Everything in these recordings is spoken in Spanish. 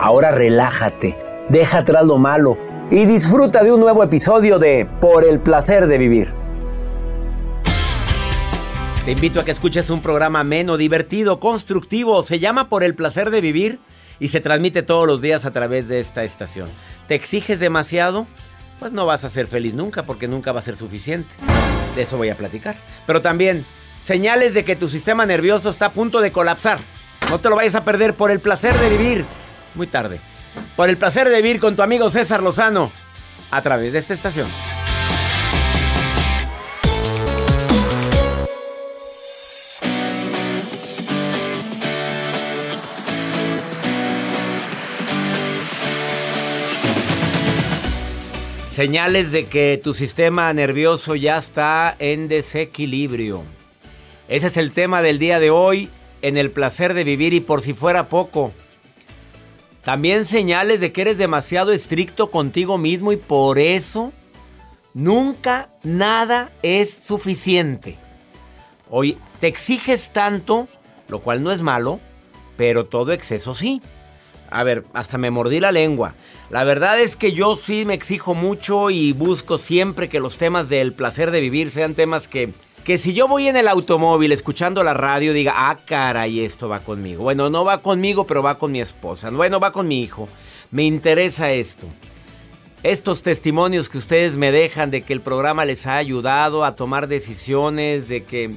Ahora relájate, deja atrás lo malo y disfruta de un nuevo episodio de Por el placer de vivir. Te invito a que escuches un programa ameno, divertido, constructivo. Se llama Por el placer de vivir y se transmite todos los días a través de esta estación. ¿Te exiges demasiado? Pues no vas a ser feliz nunca porque nunca va a ser suficiente. De eso voy a platicar. Pero también señales de que tu sistema nervioso está a punto de colapsar. No te lo vayas a perder por el placer de vivir. Muy tarde. Por el placer de vivir con tu amigo César Lozano. A través de esta estación. Señales de que tu sistema nervioso ya está en desequilibrio. Ese es el tema del día de hoy en el placer de vivir y por si fuera poco. También señales de que eres demasiado estricto contigo mismo y por eso nunca nada es suficiente. Hoy te exiges tanto, lo cual no es malo, pero todo exceso sí. A ver, hasta me mordí la lengua. La verdad es que yo sí me exijo mucho y busco siempre que los temas del placer de vivir sean temas que, que si yo voy en el automóvil escuchando la radio diga, ah, caray, esto va conmigo. Bueno, no va conmigo, pero va con mi esposa. Bueno, va con mi hijo. Me interesa esto. Estos testimonios que ustedes me dejan de que el programa les ha ayudado a tomar decisiones, de que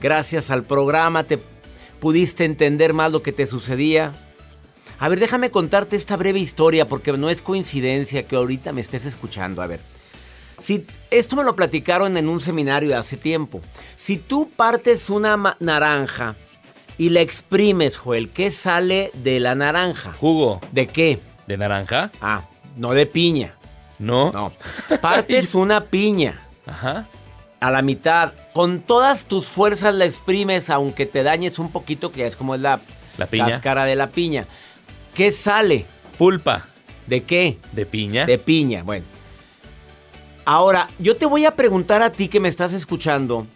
gracias al programa te pudiste entender más lo que te sucedía. A ver, déjame contarte esta breve historia porque no es coincidencia que ahorita me estés escuchando. A ver, si esto me lo platicaron en un seminario hace tiempo. Si tú partes una naranja y la exprimes, Joel, ¿qué sale de la naranja? Jugo. ¿De qué? ¿De naranja? Ah, no de piña. No. No. Partes una piña. Ajá. A la mitad. Con todas tus fuerzas la exprimes, aunque te dañes un poquito, que ya es como es la, La piña. cáscara de la piña. ¿Qué sale? Pulpa. ¿De qué? ¿De piña? De piña, bueno. Ahora, yo te voy a preguntar a ti que me estás escuchando,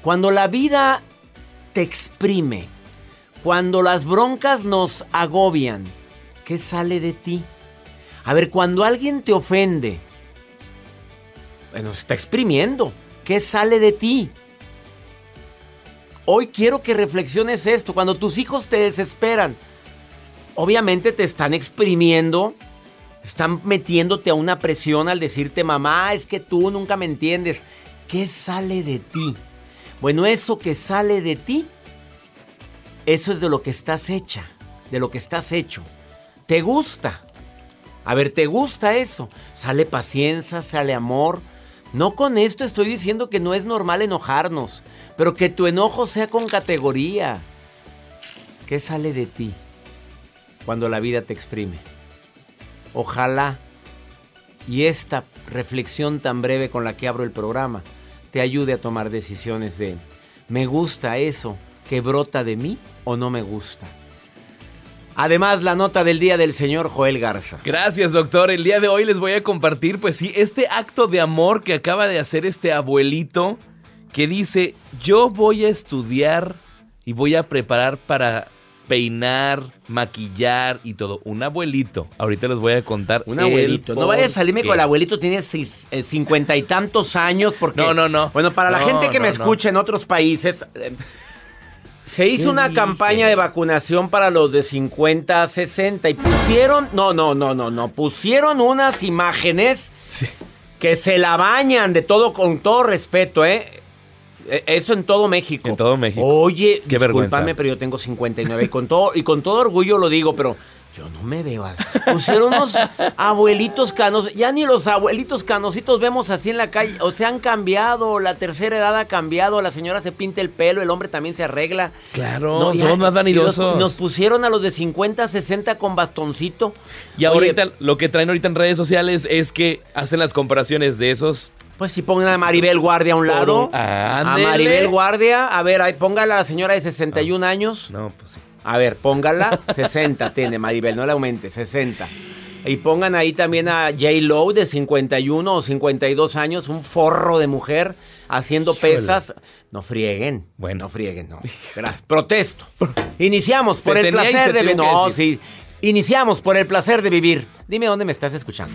cuando la vida te exprime, cuando las broncas nos agobian, ¿qué sale de ti? A ver, cuando alguien te ofende, bueno, se está exprimiendo, ¿qué sale de ti? Hoy quiero que reflexiones esto, cuando tus hijos te desesperan, obviamente te están exprimiendo, están metiéndote a una presión al decirte, mamá, es que tú nunca me entiendes. ¿Qué sale de ti? Bueno, eso que sale de ti, eso es de lo que estás hecha, de lo que estás hecho. ¿Te gusta? A ver, ¿te gusta eso? Sale paciencia, sale amor. No con esto estoy diciendo que no es normal enojarnos, pero que tu enojo sea con categoría. ¿Qué sale de ti cuando la vida te exprime? Ojalá y esta reflexión tan breve con la que abro el programa te ayude a tomar decisiones de ¿me gusta eso que brota de mí o no me gusta? Además, la nota del día del señor Joel Garza. Gracias, doctor. El día de hoy les voy a compartir, pues sí, este acto de amor que acaba de hacer este abuelito que dice, yo voy a estudiar y voy a preparar para peinar, maquillar y todo. Un abuelito. Ahorita les voy a contar. Un abuelito. No vaya a salirme con el abuelito, tiene eh, cincuenta y tantos años porque... No, no, no. Bueno, para la gente que me escucha en otros países... Eh, se hizo una campaña de vacunación para los de 50 a 60 y pusieron, no, no, no, no, no, pusieron unas imágenes que se la bañan de todo, con todo respeto, ¿eh? E, eso en todo México. En todo México. Oye, Qué discúlpame, pero yo tengo 59 y con todo y con todo orgullo lo digo, pero yo no me veo. Pusieron unos abuelitos canos. Ya ni los abuelitos canositos vemos así en la calle. O se han cambiado. La tercera edad ha cambiado. La señora se pinta el pelo. El hombre también se arregla. Claro, son más vanidosos. Nos, pusieron a los de 50, 60 con bastoncito. Y ahorita lo que traen ahorita en redes sociales es que hacen las comparaciones de esos pues si pongan a Maribel Guardia a un lado. a Maribel Guardia. A ver, ahí póngala a la señora de 61 años. No, pues sí. A ver, póngala. 60 tiene Maribel, no le aumente, 60. Y pongan ahí también a J. Lowe de 51 o 52 años, un forro de mujer haciendo pesas. No frieguen. Bueno. No frieguen, no. Protesto. Iniciamos por el placer de vivir. No, sí. Iniciamos por el placer de vivir. Dime dónde me estás escuchando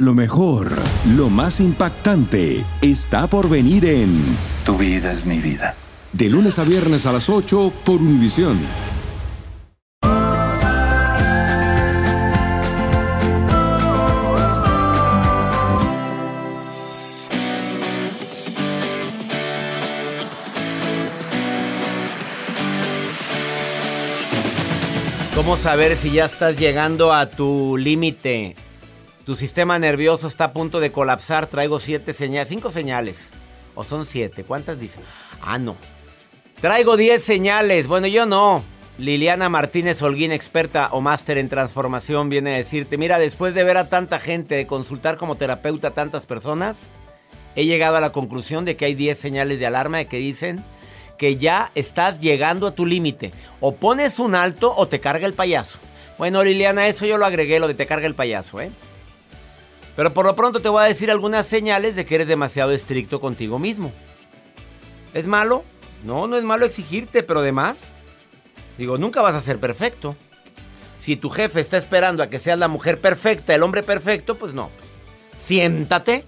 Lo mejor, lo más impactante, está por venir en Tu vida es mi vida. De lunes a viernes a las 8 por Univisión. ¿Cómo saber si ya estás llegando a tu límite? Tu sistema nervioso está a punto de colapsar. Traigo siete señales, cinco señales. ¿O son siete? ¿Cuántas dicen? Ah, no. Traigo diez señales. Bueno, yo no. Liliana Martínez Holguín, experta o máster en transformación, viene a decirte, mira, después de ver a tanta gente, de consultar como terapeuta a tantas personas, he llegado a la conclusión de que hay 10 señales de alarma que dicen que ya estás llegando a tu límite. O pones un alto o te carga el payaso. Bueno, Liliana, eso yo lo agregué, lo de te carga el payaso, ¿eh? Pero por lo pronto te voy a decir algunas señales de que eres demasiado estricto contigo mismo. ¿Es malo? No, no es malo exigirte, pero además, digo, nunca vas a ser perfecto. Si tu jefe está esperando a que seas la mujer perfecta, el hombre perfecto, pues no. Siéntate.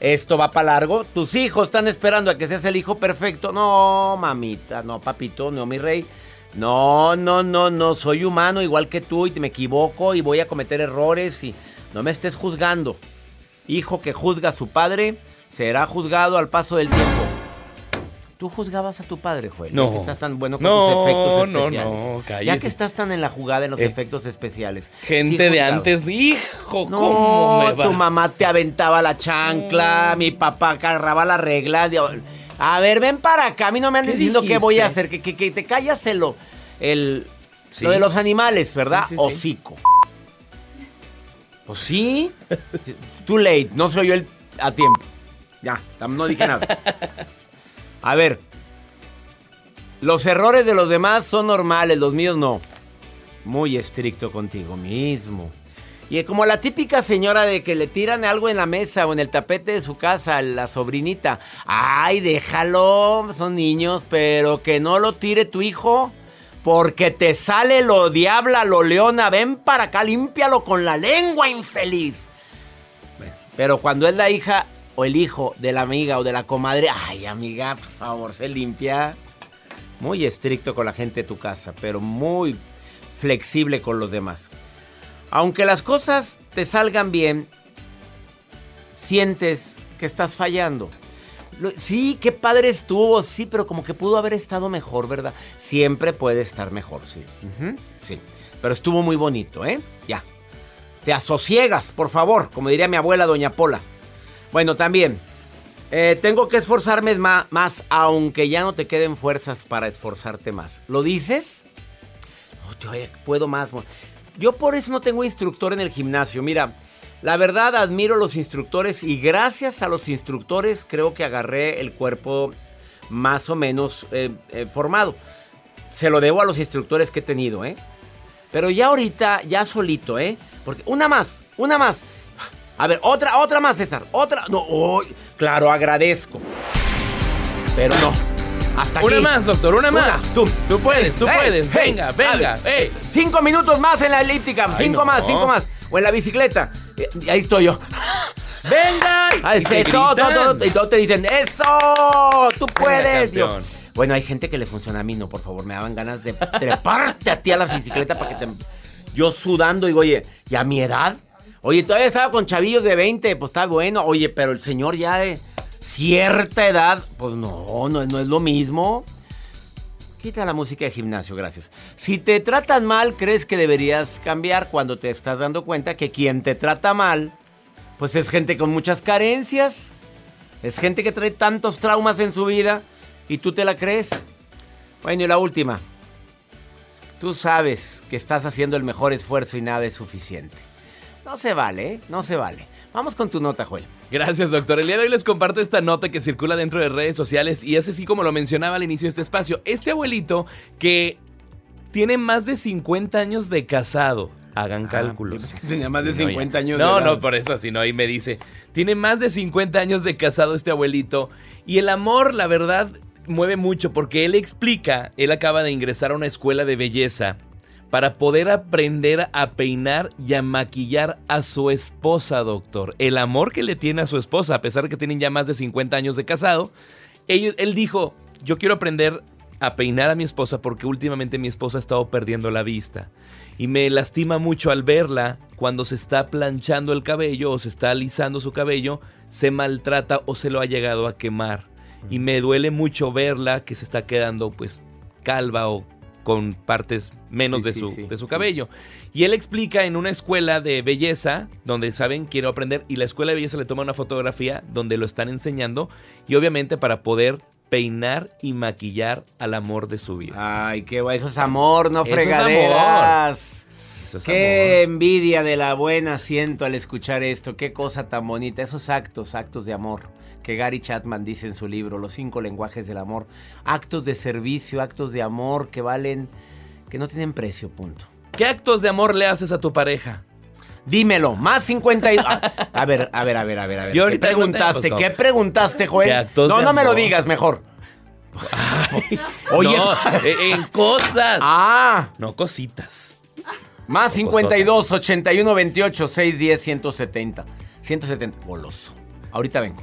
Esto va para largo. Tus hijos están esperando a que seas el hijo perfecto. No, mamita, no, papito, no, mi rey. No, no, no, no. Soy humano igual que tú y me equivoco y voy a cometer errores y no me estés juzgando. Hijo que juzga a su padre será juzgado al paso del tiempo. Tú juzgabas a tu padre, Joel. No. Ya que estás tan bueno con tus efectos especiales. No, no, Ya que estás tan en la jugada en los eh, efectos especiales. Gente de antes, hijo, ¿cómo me vas? tu mamá te aventaba la chancla, mi papá agarraba la regla. A ver, ven para acá. A mí no me andes diciendo qué voy a hacer. Que, que, te callas el, el lo de los animales, ¿verdad? Hocico. Pues sí. Too late. No se oyó el, a tiempo. Ya, no dije nada. A ver. Los errores de los demás son normales, los míos no. Muy estricto contigo mismo. Y como la típica señora de que le tiran algo en la mesa o en el tapete de su casa a la sobrinita. Ay, déjalo, son niños, pero que no lo tire tu hijo. Porque te sale lo diabla, lo leona. Ven para acá, límpialo con la lengua, infeliz. Pero cuando es la hija o el hijo de la amiga o de la comadre, ay, amiga, por favor, se limpia. Muy estricto con la gente de tu casa, pero muy flexible con los demás. Aunque las cosas te salgan bien, sientes que estás fallando. Lo- sí, qué padre estuvo, sí, pero como que pudo haber estado mejor, ¿verdad? Siempre puede estar mejor, sí. Sí. Pero estuvo muy bonito, ¿eh? Ya. Te asosiegas, por favor, como diría mi abuela, doña Pola. Bueno, también. eh, tengo que esforzarme más, aunque ya no te queden fuerzas para esforzarte más. ¿Lo dices? No, todavía puedo más. Yo por eso no tengo instructor en el gimnasio. Mira, la verdad admiro los instructores y gracias a los instructores creo que agarré el cuerpo más o menos eh, eh, formado. Se lo debo a los instructores que he tenido, ¿eh? Pero ya ahorita, ya solito, ¿eh? Porque una más, una más. A ver, otra, otra más, César. Otra. No, oh, claro, agradezco. Pero no. Hasta aquí. Una más, doctor, una más. Tú, Tú puedes, tú puedes. venga, venga. Cinco minutos más en la elíptica. Ay, cinco no. más, cinco más. O en la bicicleta. Ahí estoy yo. ¡Venga! Ah, Y todo, gritan. todo, y todos te dicen, ¡eso! ¡Tú puedes! Yo, bueno, hay gente que le funciona a mí, no, por favor, me daban ganas de treparte a ti a la bicicleta para que te... Yo sudando, digo, oye, ¿y a mi edad? Oye, todavía estaba con chavillos de 20, pues está bueno. Oye, pero el señor ya de cierta edad, pues no, no, no es lo mismo. Quita la música de gimnasio, gracias. Si te tratan mal, crees que deberías cambiar cuando te estás dando cuenta que quien te trata mal, pues es gente con muchas carencias. Es gente que trae tantos traumas en su vida y tú te la crees. Bueno, y la última. Tú sabes que estás haciendo el mejor esfuerzo y nada es suficiente. No se vale, ¿eh? No se vale. Vamos con tu nota, Joel. Gracias, doctor. El día de hoy les comparto esta nota que circula dentro de redes sociales y es así como lo mencionaba al inicio de este espacio. Este abuelito que tiene más de 50 años de casado. Hagan cálculos. Tenía más de Sí, no, 50 ya. años No, de edad. no, por eso, sino ahí me dice. Tiene más de 50 años de casado este abuelito. Y el amor, la verdad, mueve mucho porque él explica, él acaba de ingresar a una escuela de belleza para poder aprender a peinar y a maquillar a su esposa, doctor. El amor que le tiene a su esposa, a pesar de que tienen ya más de 50 años de casado, él, él dijo, yo quiero aprender a peinar a mi esposa porque últimamente mi esposa ha estado perdiendo la vista. Y me lastima mucho al verla cuando se está planchando el cabello o se está alisando su cabello, se maltrata o se lo ha llegado a quemar. Y me duele mucho verla que se está quedando pues calva o con partes menos Sí, de sí, su, sí, de su cabello. Y él explica en una escuela de belleza, donde saben, quiero aprender, y la escuela de belleza le toma una fotografía donde lo están enseñando, y obviamente para poder peinar y maquillar al amor de su vida. Ay, qué guay. Eso es amor, no Eso es fregaderas. Eso es Qué amor. envidia de la buena siento al escuchar esto. Qué cosa tan bonita. Esos actos, actos de amor que Gary Chapman dice en su libro, Los cinco lenguajes del amor. Actos de servicio, actos de amor que valen, que no tienen precio, punto. ¿Qué actos de amor le haces a tu pareja? Dímelo, más 52. A, ver, a ver, a ver, a ver, a ver. Yo ¿Qué no preguntaste? tengo- ¿Qué preguntaste, Joel? ¿Qué actos no, no me lo digas mejor. Oye. No, e- en cosas. Ah, No cositas. Más 52 81 28 610 170. 170. Goloso. Ahorita vengo.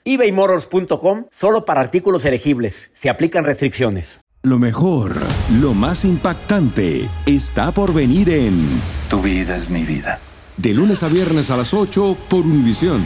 ebaymotors.com solo para artículos elegibles. Se aplican restricciones. Lo mejor, lo más impactante, está por venir en Tu vida es mi vida. De lunes a viernes a las 8 por Univisión.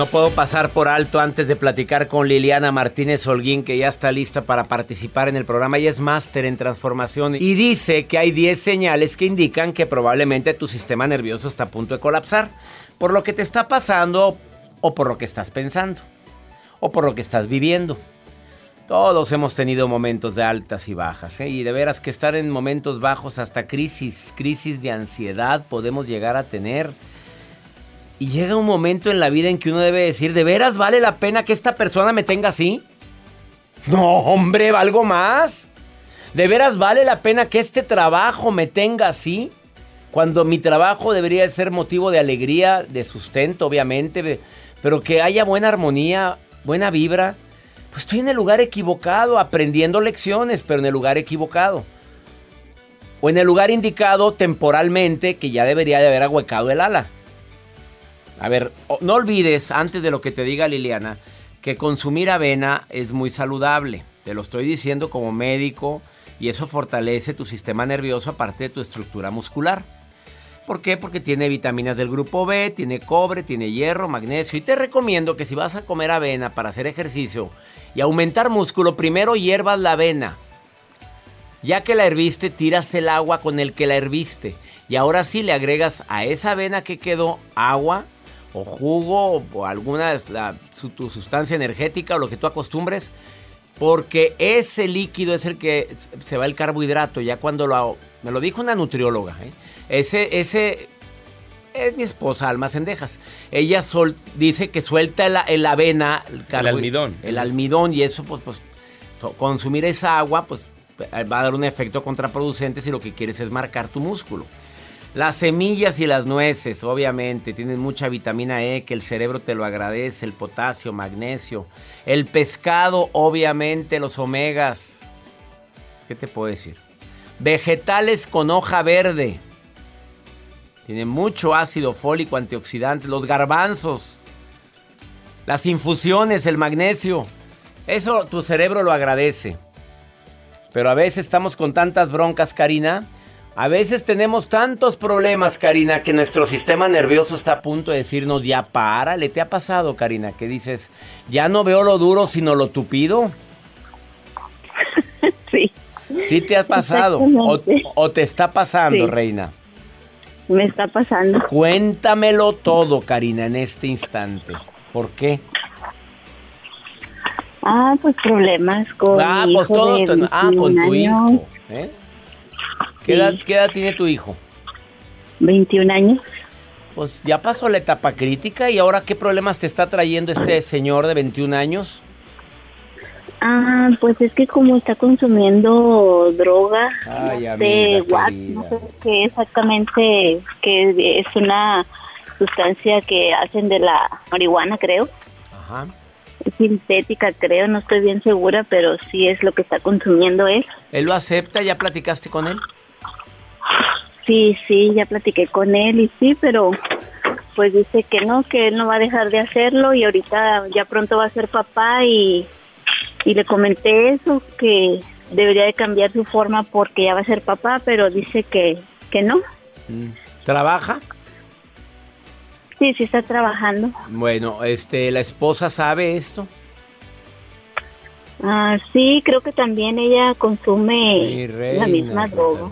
No puedo pasar por alto antes de platicar con Liliana Martínez Holguín, que ya está lista para participar en el programa. Ella es máster en transformación y dice que hay 10 señales que indican que probablemente tu sistema nervioso está a punto de colapsar por lo que te está pasando o por lo que estás pensando o por lo que estás viviendo. Todos hemos tenido momentos de altas y bajas, ¿eh? y de veras que estar en momentos bajos, hasta crisis, crisis de ansiedad podemos llegar a tener. Y llega un momento en la vida en que uno debe decir, ¿de veras vale la pena que esta persona me tenga así? No, hombre, valgo más. ¿De veras vale la pena que este trabajo me tenga así? Cuando mi trabajo debería ser motivo de alegría, de sustento, obviamente, pero que haya buena armonía, buena vibra pues estoy en el lugar equivocado, aprendiendo lecciones, pero en el lugar equivocado. O en el lugar indicado temporalmente, que ya debería de haber ahuecado el ala. A ver, no olvides, antes de lo que te diga Liliana, que consumir avena es muy saludable. Te lo estoy diciendo como médico y eso fortalece tu sistema nervioso aparte de tu estructura muscular. ¿Por qué? Porque tiene vitaminas del grupo B, tiene cobre, tiene hierro, magnesio. Y te recomiendo que si vas a comer avena para hacer ejercicio y aumentar músculo, primero hierbas la avena. Ya que la herviste, tiras el agua con el que la herviste. Y ahora sí le agregas a esa avena que quedó agua o jugo o alguna la, tu sustancia energética o lo que tú acostumbres. Porque ese líquido es el que se va el carbohidrato. Ya cuando lo... Me lo dijo una nutrióloga. ¿eh? Ese, ese es mi esposa, Alma Cendejas. Ella sol, dice que suelta el, avena, el, almidón. El almidón y eso, pues, pues, consumir esa agua, pues va a dar un efecto contraproducente si lo que quieres es marcar tu músculo. Las semillas y las nueces, obviamente, tienen mucha vitamina E que el cerebro te lo agradece, el potasio, magnesio. El pescado, obviamente, los omegas. ¿Qué te puedo decir? Vegetales con hoja verde tiene mucho ácido fólico, antioxidante, los garbanzos, las infusiones, el magnesio. Eso tu cerebro lo agradece. Pero a veces estamos con tantas broncas, Karina. A veces tenemos tantos problemas, Karina, que nuestro sistema nervioso está a punto de decirnos, ya párale. ¿Te ha pasado, Karina? Que dices, ya no veo lo duro, sino lo tupido. Sí. Sí te ha pasado. O, te está pasando, reina me está pasando. Cuéntamelo todo, Karina, en este instante. ¿Por qué? Ah, pues problemas con ah, pues todos Ah, con tu hijo. ¿eh? ¿Qué, edad, ¿Qué edad tiene tu hijo? 21 años. Pues ya pasó la etapa crítica y ahora qué problemas te está trayendo este señor de 21 años? Ah, pues es que como está consumiendo droga, de no sé qué exactamente, que es una sustancia que hacen de la marihuana, creo. Ajá. sintética, creo, no estoy bien segura, pero sí es lo que está consumiendo él. ¿Él lo acepta? ¿Ya platicaste con él? Sí, sí, ya platiqué con él y sí, pero pues dice que no, que él no va a dejar de hacerlo y ahorita ya pronto va a ser papá y y le comenté eso, que debería de cambiar su forma porque ya va a ser papá, pero dice que, que no. Mm. ¿Trabaja? Sí, sí está trabajando. Bueno, este, ¿la esposa sabe esto? Ah, sí, creo que también ella consume la misma droga.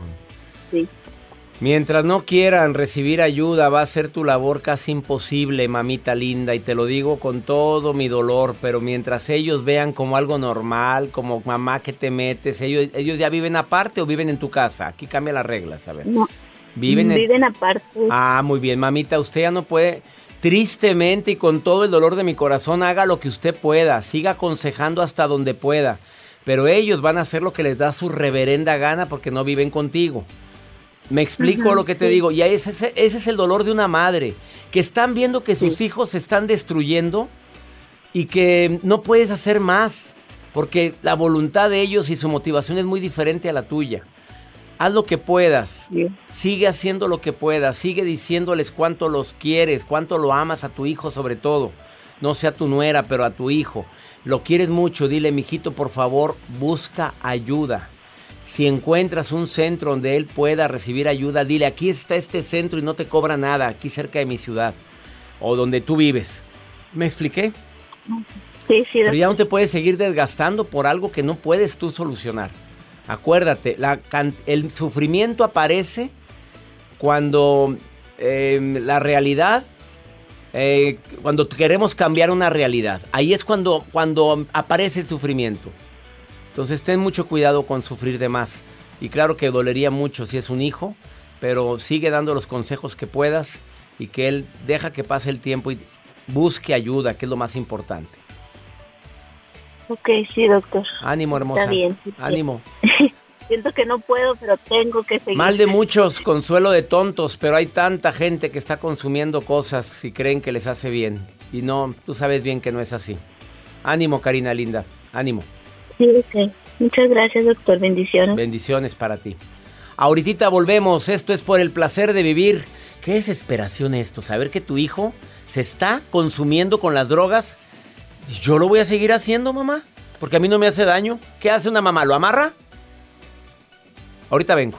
Mientras no quieran recibir ayuda, va a ser tu labor casi imposible, mamita linda, y te lo digo con todo mi dolor, pero mientras ellos vean como algo normal, como mamá que te metes, ellos, ellos ya viven aparte o viven en tu casa. Aquí cambia las reglas, a ver. No, viven, viven aparte. Ah, muy bien, mamita, usted ya no puede, tristemente y con todo el dolor de mi corazón, haga lo que usted pueda, siga aconsejando hasta donde pueda, pero ellos van a hacer lo que les da su reverenda gana porque no viven contigo. Me explico lo que te digo. Y ese, ese, es el dolor de una madre. Que están viendo que sus hijos se están destruyendo y que no puedes hacer más. Porque la voluntad de ellos y su motivación es muy diferente a la tuya. Haz lo que puedas. Sigue haciendo lo que puedas. Sigue diciéndoles cuánto los quieres, cuánto lo amas a tu hijo sobre todo. No sea tu nuera, pero a tu hijo. Lo quieres mucho. Dile, mijito, por favor, busca ayuda. Si encuentras un centro donde él pueda recibir ayuda, dile, aquí está este centro y no te cobra nada, aquí cerca de mi ciudad o donde tú vives. ¿Me expliqué? Sí, sí. Pero ya no te puedes seguir desgastando por algo que no puedes tú solucionar. Acuérdate, la, el sufrimiento aparece cuando em, la realidad, eh, cuando queremos cambiar una realidad. Ahí es cuando, cuando aparece el sufrimiento. Entonces ten mucho cuidado con sufrir de más. Y claro que dolería mucho si es un hijo, pero sigue dando los consejos que puedas y que él deja que pase el tiempo y busque ayuda, que es lo más importante. Ok, sí, doctor. Ánimo, hermosa. Está bien. Ánimo. Siento que no puedo, pero tengo que seguir. Mal de muchos, consuelo de tontos, pero hay tanta gente que está consumiendo cosas y creen que les hace bien. Y no, tú sabes bien que no es así. Ánimo, Karina linda. Ánimo. Sí. Muchas gracias, doctor. Bendiciones. Bendiciones para ti. Ahorita volvemos. Esto es por el placer de vivir. Qué desesperación esto, saber que tu hijo se está consumiendo con las drogas. ¿Yo lo voy a seguir haciendo, mamá? Porque a mí no me hace daño. ¿Qué hace una mamá? ¿Lo amarra? Ahorita vengo.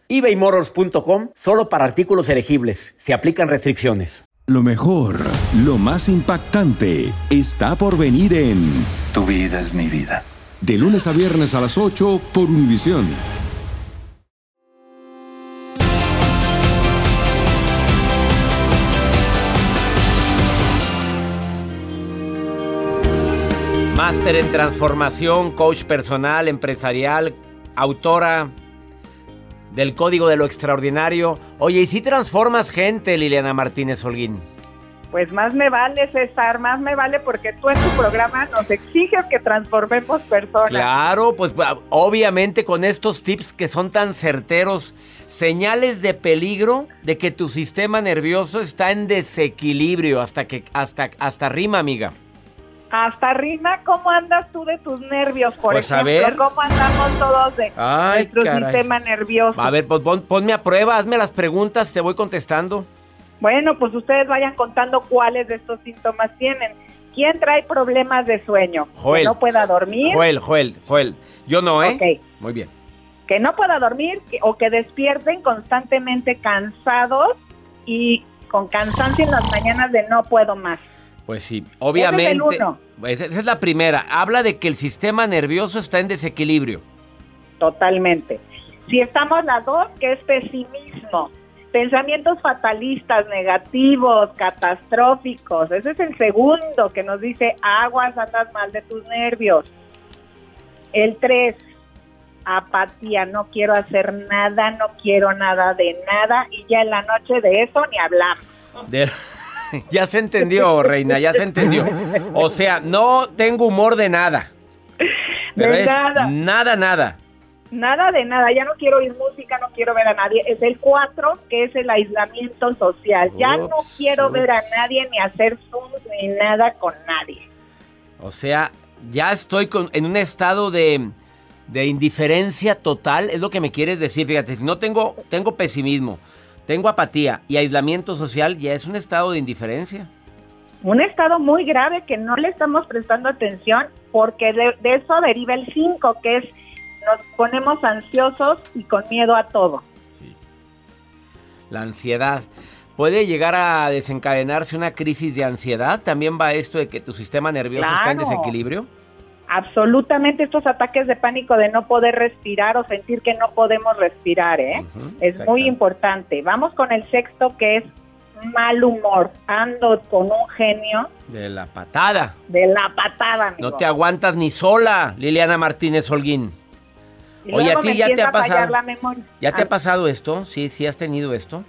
ebaymotors.com solo para artículos elegibles. Se aplican restricciones. Lo mejor, lo más impactante, está por venir en Tu vida es mi vida. De lunes a viernes a las 8 por Univisión. Máster en transformación, coach personal, empresarial, autora del Código de lo Extraordinario. Oye, ¿y si transformas gente, Liliana Martínez Holguín? Pues más me vale, César, más me vale porque tú en tu programa nos exiges que transformemos personas. Claro, pues obviamente con estos tips que son tan certeros, señales de peligro de que tu sistema nervioso está en desequilibrio hasta que hasta hasta rima, amiga. Hasta Rina, ¿cómo andas tú de tus nervios, por pues ejemplo? A ver. ¿Cómo andamos todos de nuestro sistema nervioso? A ver, pues ponme a prueba, hazme las preguntas, te voy contestando. Bueno, pues ustedes vayan contando cuáles de estos síntomas tienen. ¿Quién trae problemas de sueño? Joel. Que no pueda dormir. Joel, Joel, Joel. Yo no, ¿eh? Ok. Muy bien. Que no pueda dormir o que despierten constantemente cansados y con cansancio en las mañanas de no puedo más. Pues sí, obviamente. Ese es el uno. Esa es la primera. Habla de que el sistema nervioso está en desequilibrio. Totalmente. Si estamos las dos, que es pesimismo, pensamientos fatalistas, negativos, catastróficos. Ese es el segundo que nos dice aguas, andas mal de tus nervios. El tres, apatía, no quiero hacer nada, no quiero nada de nada y ya en la noche de eso ni hablamos. De- ya se entendió, reina, ya se entendió. O sea, no tengo humor de nada. Pero De es nada. nada, nada. Nada de nada, ya no quiero oír música, no quiero ver a nadie. Es el 4, que es el aislamiento social. Ya no Ups, quiero ver a nadie ni hacer Zoom ni nada con nadie. O sea, ya estoy con- en un estado de, de indiferencia total, es lo que me quieres decir. Fíjate, si no tengo, tengo pesimismo, tengo apatía y aislamiento social, ya es un estado de indiferencia. Un estado muy grave que no le estamos prestando atención porque de, de eso deriva el 5, que es nos ponemos ansiosos y con miedo a todo. Sí. La ansiedad. ¿Puede llegar a desencadenarse una crisis de ansiedad? ¿También va esto de que tu sistema nervioso está en desequilibrio? Absolutamente estos ataques de pánico de no poder respirar o sentir que no podemos respirar, ¿eh? Es muy importante. Vamos con el sexto que es mal humor. Ando con un genio De la patada. de la patada, amigo. No te aguantas ni sola, Liliana Martínez Holguín. Y Oye, a ti ya te ha pasado. ¿Ya te Ah, ha pasado esto? Sí, sí has tenido esto.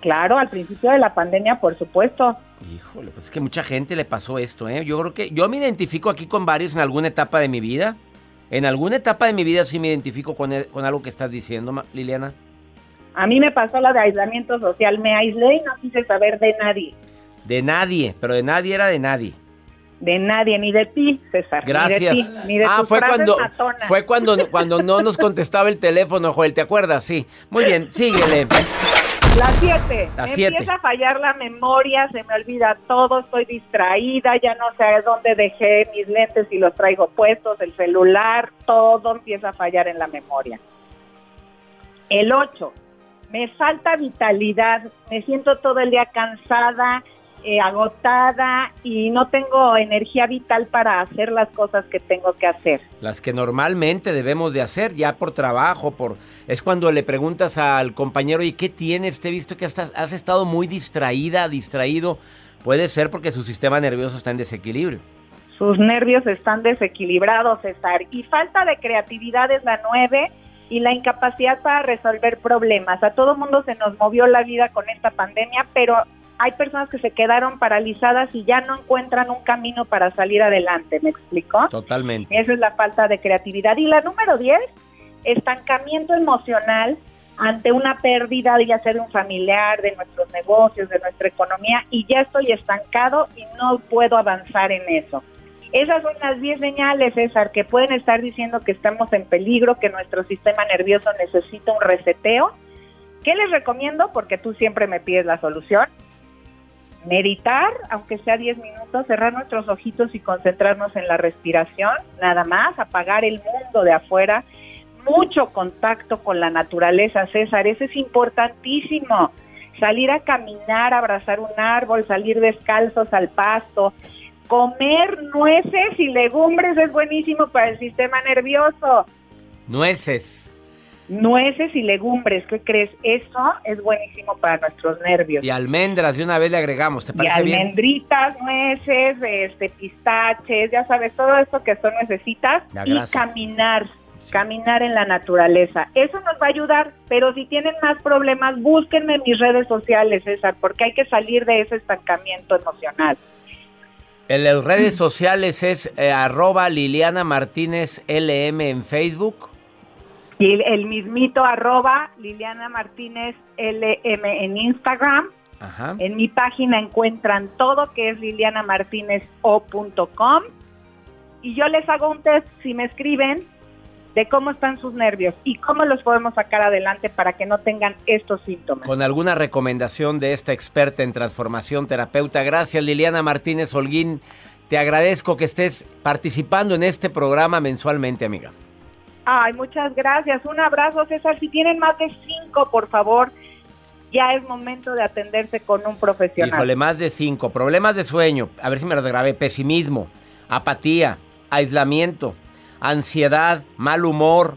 Claro, al principio de la pandemia, por supuesto. Híjole, pues es que mucha gente le pasó esto, ¿eh? Yo creo que yo me identifico aquí con varios en alguna etapa de mi vida. En alguna etapa de mi vida sí me identifico con, el- con algo que estás diciendo, Liliana. A mí me pasó la de aislamiento social. Me aislé y no quise saber de nadie. De nadie, pero de nadie era de nadie. De nadie, ni de ti, César. Gracias. Ni de ti, ni de ah, fue cuando matonas. fue cuando cuando no nos contestaba el teléfono, Joel, ¿te acuerdas? Sí. Muy bien, síguele. Las 7. Las me siete. empieza a fallar la memoria, se me olvida todo, estoy distraída, ya no sé dónde dejé mis lentes y los traigo puestos, el celular, todo empieza a fallar en la memoria. El 8. Me falta vitalidad, me siento todo el día cansada, eh, agotada y no tengo energía vital para hacer las cosas que tengo que hacer. Las que normalmente debemos de hacer, ya por trabajo, por es cuando le preguntas al compañero, ¿y qué tienes? Te he visto que hasta has estado muy distraída, distraído. Puede ser porque su sistema nervioso está en desequilibrio. Sus nervios están desequilibrados, César. Y falta de creatividad es la 9 y la incapacidad para resolver problemas. A todo mundo se nos movió la vida con esta pandemia, pero hay personas que se quedaron paralizadas y ya no encuentran un camino para salir adelante. ¿Me explico? Totalmente. Esa es la falta de creatividad. Y la número 10, estancamiento emocional ante una pérdida, ya sea de un familiar, de nuestros negocios, de nuestra economía, y ya estoy estancado y no puedo avanzar en eso. Esas son las 10 señales, César, que pueden estar diciendo que estamos en peligro, que nuestro sistema nervioso necesita un reseteo. ¿Qué les recomiendo? Porque tú siempre me pides la solución. Meditar, aunque sea 10 minutos, cerrar nuestros ojitos y concentrarnos en la respiración, nada más, apagar el mundo de afuera, mucho contacto con la naturaleza, César, eso es importantísimo. Salir a caminar, abrazar un árbol, salir descalzos al pasto, comer nueces y legumbres es buenísimo para el sistema nervioso. Nueces. Nueces y legumbres, ¿qué crees? Eso es buenísimo para nuestros nervios. Y almendras, de una vez le agregamos, ¿te Y parece bien? almendritas, nueces, este, pistaches, ya sabes, todo esto que son necesitas. Y caminar, caminar en la naturaleza. Eso nos va a ayudar, pero si tienen más problemas, búsquenme en mis redes sociales, César, porque hay que salir de ese estancamiento emocional. En las redes sociales es eh, arroba Liliana Martínez LM en Facebook. Y el, el mismito arroba Liliana Martínez LM en Instagram. Ajá. En mi página encuentran todo que es lilianamartinezo.com y yo les hago un test si me escriben de cómo están sus nervios y cómo los podemos sacar adelante para que no tengan estos síntomas. Con alguna recomendación de esta experta en transformación terapeuta. Gracias Liliana Martínez Holguín. Te agradezco que estés participando en este programa mensualmente, amiga. Ay, muchas gracias. Un abrazo, César. Si tienen más de cinco, por favor, ya es momento de atenderse con un profesional. Híjole, más de cinco. Problemas de sueño. A ver si me los grabé. Pesimismo, apatía, aislamiento, ansiedad, mal humor,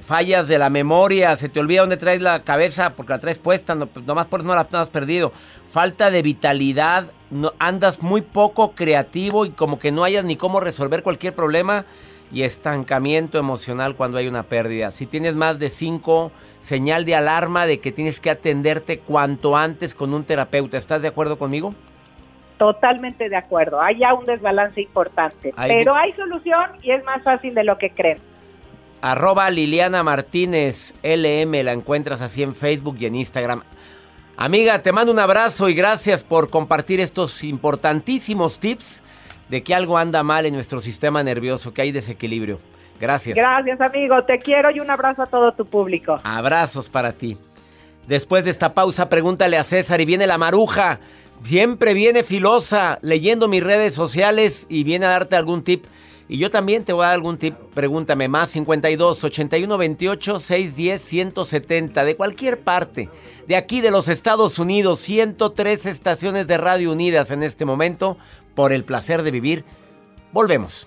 fallas de la memoria. Se te olvida dónde traes la cabeza porque la traes puesta. No, pues, nomás por eso no la has perdido. Falta de vitalidad. No, andas muy poco creativo y como que no hayas ni cómo resolver cualquier problema. Y estancamiento emocional cuando hay una pérdida. Si tienes más de cinco, señal de alarma de que tienes que atenderte cuanto antes con un terapeuta. ¿Estás de acuerdo conmigo? Totalmente de acuerdo. Hay ya un desbalance importante, Hay- pero hay solución y es más fácil de lo que creen. Arroba Liliana Martínez LM, la encuentras así en Facebook y en Instagram. Amiga, te mando un abrazo y gracias por compartir estos importantísimos tips de que algo anda mal en nuestro sistema nervioso, que hay desequilibrio. Gracias. Gracias, amigo. Te quiero y un abrazo a todo tu público. Abrazos para ti. Después de esta pausa, pregúntale a César y viene la maruja. Siempre viene filosa, leyendo mis redes sociales y viene a darte algún tip. Y yo también te voy a dar algún tip. Pregúntame más 52 81 28 610 170 de cualquier parte. De aquí de los Estados Unidos, 103 estaciones de radio unidas en este momento por el placer de vivir. Volvemos.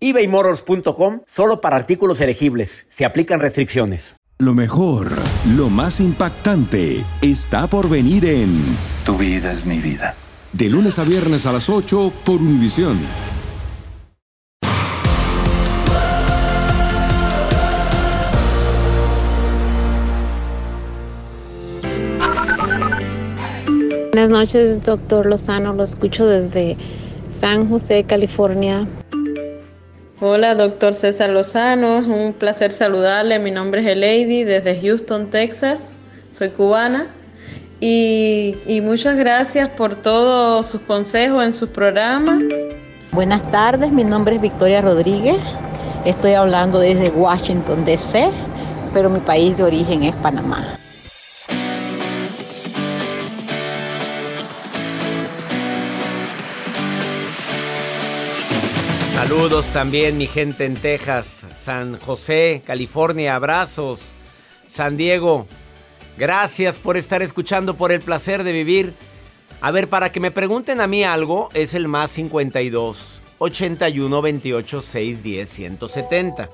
ebaymotors.com solo para artículos elegibles. Se aplican restricciones. Lo mejor, lo más impactante, está por venir en Tu vida es mi vida. De lunes a viernes a las 8 por Univisión. Buenas noches, doctor Lozano. Lo escucho desde San José, California. Hola, doctor César Lozano. Un placer saludarle. Mi nombre es Lady desde Houston, Texas. Soy cubana. Y, y muchas gracias por todos sus consejos en su programa. Buenas tardes, mi nombre es Victoria Rodríguez. Estoy hablando desde Washington, D.C., pero mi país de origen es Panamá. Saludos también mi gente en Texas, San José, California, abrazos. San Diego, gracias por estar escuchando, por el placer de vivir. A ver, para que me pregunten a mí algo, es el más 52 81 28 6 10 170.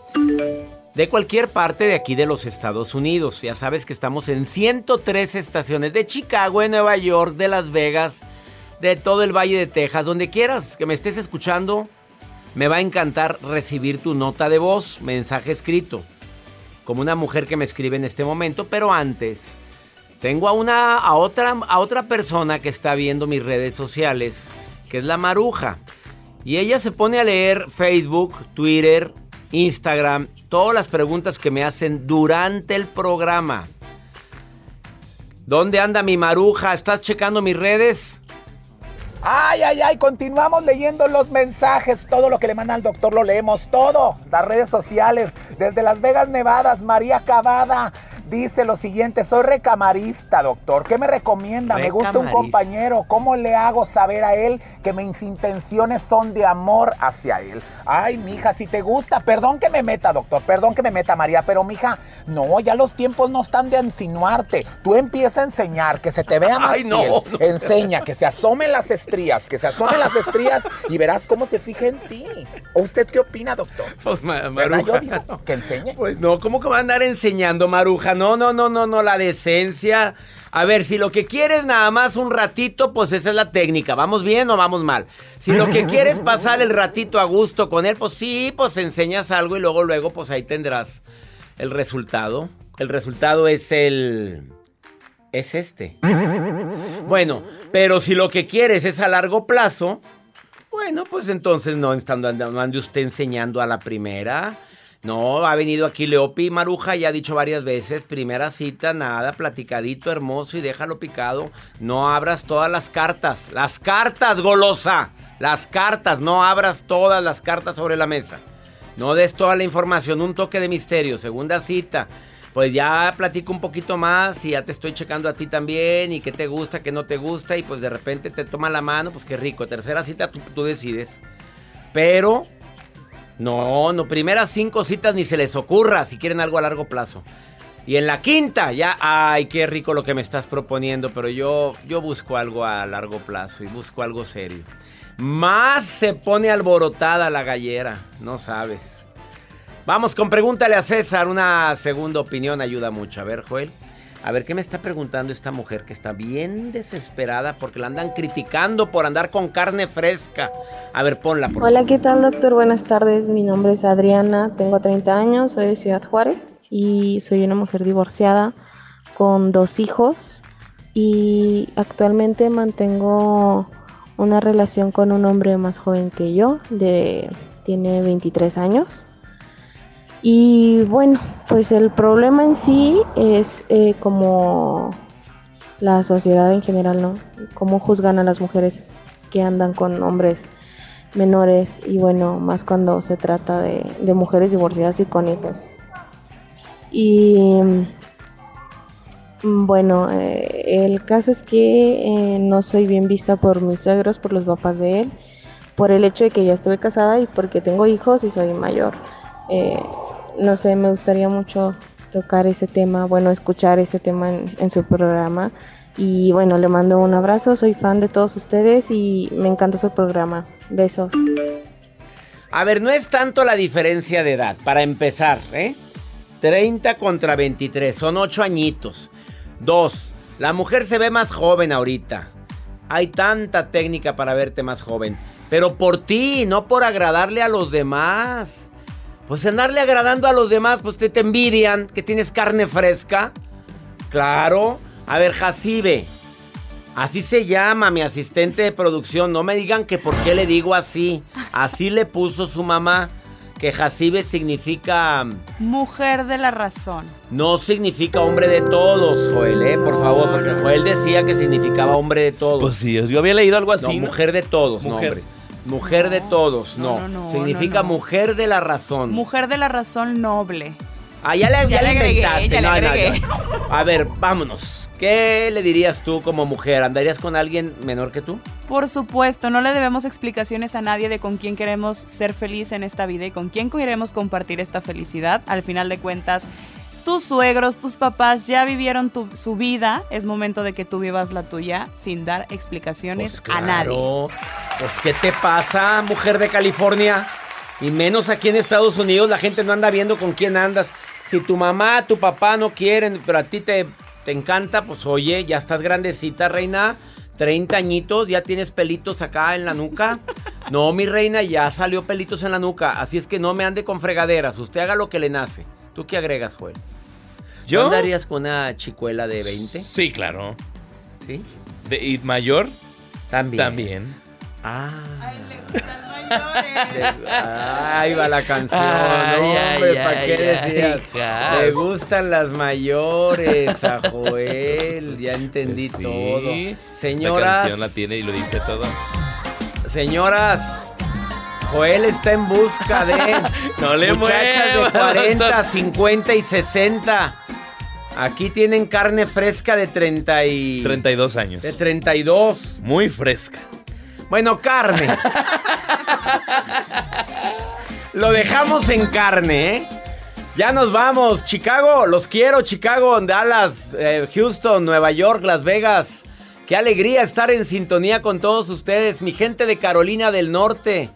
De cualquier parte de aquí de los Estados Unidos. Ya sabes que estamos en 103 estaciones de Chicago, de Nueva York, de Las Vegas, de todo el Valle de Texas, donde quieras que me estés escuchando. Me va a encantar recibir tu nota de voz, mensaje escrito, como una mujer que me escribe en este momento, pero antes tengo a una a otra a otra persona que está viendo mis redes sociales, que es la Maruja. Y ella se pone a leer Facebook, Twitter, Instagram, todas las preguntas que me hacen durante el programa. ¿Dónde anda mi Maruja? ¿Estás checando mis redes? Ay, ay, ay, continuamos leyendo los mensajes. Todo lo que le manda el doctor lo leemos, todo. Las redes sociales, desde Las Vegas, Nevadas, María Cavada. Dice lo siguiente, soy recamarista, doctor. ¿Qué me recomienda? Me gusta un compañero. ¿Cómo le hago saber a él que mis intenciones son de amor hacia él? Ay, mija, si te gusta, perdón que me meta, doctor, perdón que me meta, María, pero mija, no, ya los tiempos no están de insinuarte. Tú empieza a enseñar, que se te vea más Ay, no, piel. no. Enseña, que se asomen las estrías, que se asomen las estrías y verás cómo se fija en ti. ¿O usted qué opina, doctor? Pues Maruja. digo que enseñe. Pues no, ¿cómo que va a andar enseñando, Maruja? No, no, no, no, no, la decencia. A ver, si lo que quieres nada más un ratito, pues esa es la técnica. ¿Vamos bien o vamos mal? Si lo que quieres pasar el ratito a gusto con él, pues sí, pues enseñas algo y luego, luego, pues ahí tendrás el resultado. El resultado es el... Es este. Bueno, pero si lo que quieres es a largo plazo, bueno, pues entonces no, no ande usted enseñando a la primera. No, ha venido aquí Leopi Maruja, ya ha dicho varias veces, primera cita, nada, platicadito, hermoso y déjalo picado. No abras todas las cartas. Las cartas, golosa. Las cartas, no abras todas las cartas sobre la mesa. No des toda la información, un toque de misterio. Segunda cita. Pues ya platico un poquito más y ya te estoy checando a ti también y qué te gusta, qué no te gusta y pues de repente te toma la mano, pues qué rico. Tercera cita tú, tú decides. Pero no, no, primeras cinco citas ni se les ocurra si quieren algo a largo plazo. Y en la quinta, ya, ay, qué rico lo que me estás proponiendo, pero yo, yo busco algo a largo plazo y busco algo serio. Más se pone alborotada la gallera, no sabes. Vamos con pregúntale a César, una segunda opinión ayuda mucho. A ver, Joel, a ver qué me está preguntando esta mujer que está bien desesperada porque la andan criticando por andar con carne fresca. A ver, ponla por Hola, ¿qué tal, doctor? Buenas tardes. Mi nombre es Adriana, tengo 30 años, soy de Ciudad Juárez y soy una mujer divorciada con dos hijos y actualmente mantengo una relación con un hombre más joven que yo, de tiene 23 años. Y bueno, pues el problema en sí es eh, como la sociedad en general, ¿no? Cómo juzgan a las mujeres que andan con hombres menores y bueno, más cuando se trata de, mujeres divorciadas y con hijos. Y mm, bueno, eh, el caso es que eh, no soy bien vista por mis suegros, por los papás de él, por el hecho de que ya estuve casada y porque tengo hijos y soy mayor. Eh, no sé, me gustaría mucho tocar ese tema, bueno, escuchar ese tema en, su programa. Y bueno, le mando un abrazo, soy fan de todos ustedes y me encanta su programa. Besos. A ver, no es tanto la diferencia de edad, para empezar, ¿eh? 30 contra 23, son 8 añitos. Dos, la mujer se ve más joven ahorita. Hay tanta técnica para verte más joven. Pero por ti, no por agradarle a los demás. Pues andarle agradando a los demás, pues te, te envidian que tienes carne fresca. Claro. A ver, Jacibe. Así se llama mi asistente de producción. No me digan que por qué le digo así. Así le puso su mamá. Que Jacibe significa... Mujer de la razón. No significa hombre de todos, Joel, ¿eh? Por favor, porque Joel decía que significaba hombre de todos. Pues sí, yo había leído algo así. No, mujer de todos, no, hombre. Mujer de todos, no. significa mujer de la razón. Mujer de la razón noble. Ah, ya le, ya le inventaste. no, no, A ver, vámonos. ¿Qué le dirías tú como mujer? ¿Andarías con alguien menor que tú? Por supuesto, no le debemos explicaciones a nadie de con quién queremos ser feliz en esta vida y con quién queremos compartir esta felicidad. Al final de cuentas, tus suegros, tus papás ya vivieron su vida, es momento de que tú vivas la tuya sin dar explicaciones pues a nadie. Pues ¿qué te pasa, mujer de California? Y menos aquí en Estados Unidos, la gente no anda viendo con quién andas. Si tu mamá, tu papá no quieren, pero a ti te te encanta, pues oye, ya estás grandecita, reina. 30 añitos, ya tienes pelitos acá en la nuca. No, mi reina, ya salió pelitos en la nuca. Así es que no me ande con fregaderas. Usted haga lo que le nace. ¿Tú qué agregas, Joel? ¿Yo? andarías con una chicuela de 20? Sí, claro. ¿Sí? ¿De, ¿Y mayor? También. También. Ah. Ahí va la canción. hombre, ¿para qué decías? Me gustan las mayores a Joel. Ya entendí todo. Señoras. La canción la tiene y lo dice todo. Señoras. Joel está en busca de no le muchachas de 40, 50 y 60. Aquí tienen carne fresca de 30 y... 32 años. De 32. Muy fresca. Bueno, carne. Lo dejamos en carne, ¿eh? Ya nos vamos. Chicago, los quiero. Chicago, Dallas, eh, Houston, Nueva York, Las Vegas. Qué alegría estar en sintonía con todos ustedes, mi gente de Carolina del Norte.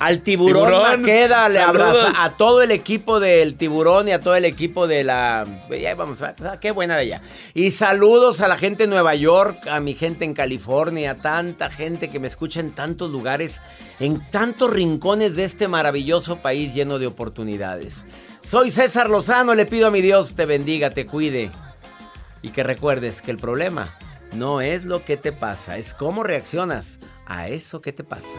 Al tiburón, Maqueda, le abraza a todo el equipo del tiburón y a todo el equipo de la. Ya vamos a. Qué buena de ella. Y saludos a la gente en Nueva York, a mi gente en California, a tanta gente que me escucha en tantos lugares, en tantos rincones de este maravilloso país lleno de oportunidades. Soy César Lozano, le pido a mi Dios te bendiga, te cuide. Y que recuerdes que el problema no es lo que te pasa, es cómo reaccionas a eso que te pasa.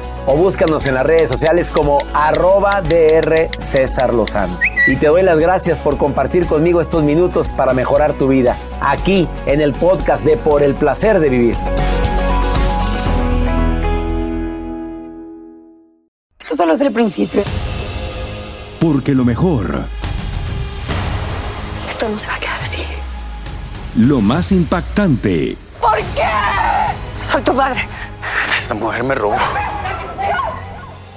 o búscanos en las redes sociales como arroba DR César Lozano. Y te doy las gracias por compartir conmigo estos minutos para mejorar tu vida, aquí en el podcast de Por el Placer de Vivir. Esto solo es el principio. Porque lo mejor... Esto no se va a quedar así. Lo más impactante. ¿Por qué? Soy tu padre. Esta mujer me robó.